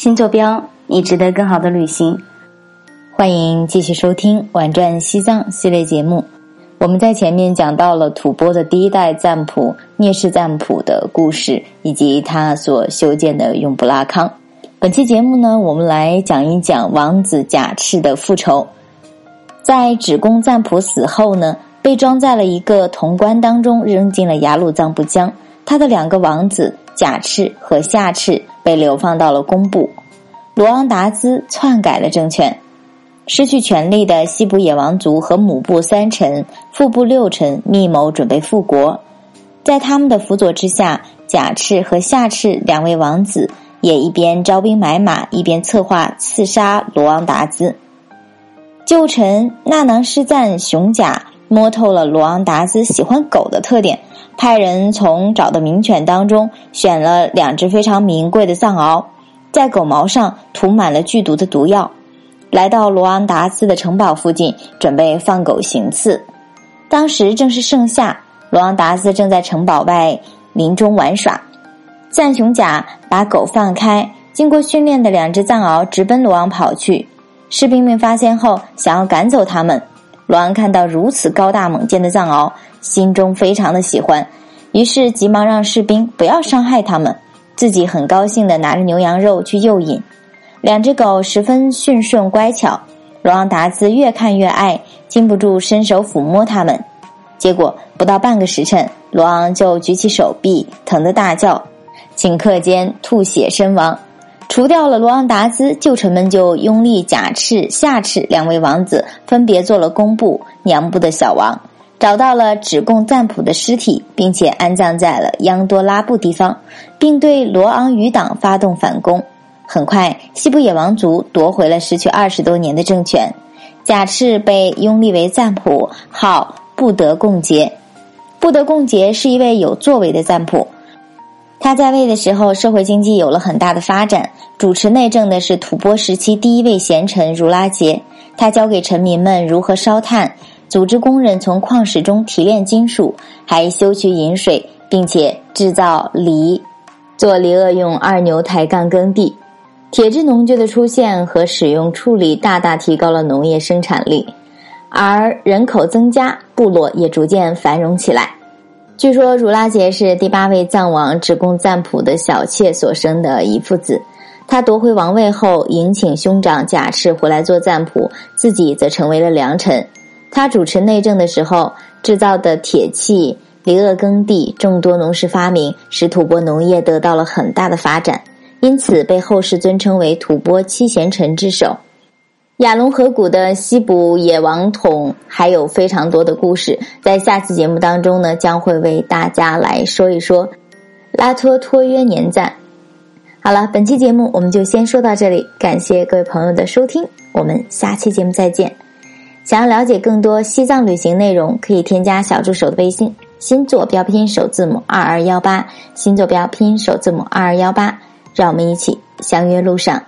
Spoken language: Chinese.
新坐标，你值得更好的旅行。欢迎继续收听《玩转西藏》系列节目。我们在前面讲到了吐蕃的第一代赞普聂氏赞普的故事，以及他所修建的永布拉康。本期节目呢，我们来讲一讲王子贾赤的复仇。在止贡赞普死后呢，被装在了一个铜棺当中，扔进了雅鲁藏布江。他的两个王子贾赤和夏赤被流放到了工部。罗昂达兹篡改了政权。失去权力的西部野王族和母部三臣、父部六臣密谋准备复国，在他们的辅佐之下，贾赤和夏赤两位王子也一边招兵买马，一边策划刺杀罗昂达兹。旧臣纳囊施赞雄甲摸透了罗昂达斯喜欢狗的特点，派人从找的名犬当中选了两只非常名贵的藏獒，在狗毛上涂满了剧毒的毒药。来到罗昂达斯的城堡附近，准备放狗行刺。当时正是盛夏，罗昂达斯正在城堡外林中玩耍。赞雄甲把狗放开，经过训练的两只藏獒直奔罗昂跑去。士兵们发现后，想要赶走他们。罗昂看到如此高大猛健的藏獒，心中非常的喜欢，于是急忙让士兵不要伤害他们，自己很高兴的拿着牛羊肉去诱引。两只狗十分驯顺乖巧，罗昂达兹越看越爱，禁不住伸手抚摸它们。结果不到半个时辰，罗昂就举起手臂，疼得大叫，顷刻间吐血身亡。除掉了罗昂达兹，旧臣们就拥立贾赤、夏赤两位王子，分别做了工部、娘部的小王，找到了只贡赞普的尸体，并且安葬在了央多拉布地方，并对罗昂余党发动反攻。很快，西部野王族夺回了失去二十多年的政权。贾赤被拥立为赞普，号布德贡杰。布德贡杰是一位有作为的赞普。他在位的时候，社会经济有了很大的发展。主持内政的是吐蕃时期第一位贤臣如拉杰。他教给臣民们如何烧炭，组织工人从矿石中提炼金属，还修渠引水，并且制造犁，做犁轭用二牛抬杠耕地。铁制农具的出现和使用处理大大提高了农业生产力，而人口增加，部落也逐渐繁荣起来。据说如拉杰是第八位藏王止贡赞普的小妾所生的一父子。他夺回王位后，迎请兄长贾赤回来做赞普，自己则成为了良臣。他主持内政的时候，制造的铁器、犁轭耕地、众多农事发明，使吐蕃农业得到了很大的发展。因此被后世尊称为吐蕃七贤臣之首。亚龙河谷的西部野王统还有非常多的故事，在下次节目当中呢，将会为大家来说一说拉托托约年赞。好了，本期节目我们就先说到这里，感谢各位朋友的收听，我们下期节目再见。想要了解更多西藏旅行内容，可以添加小助手的微信：新坐标拼音首字母二二幺八，新坐标拼音首字母二二幺八。让我们一起相约路上。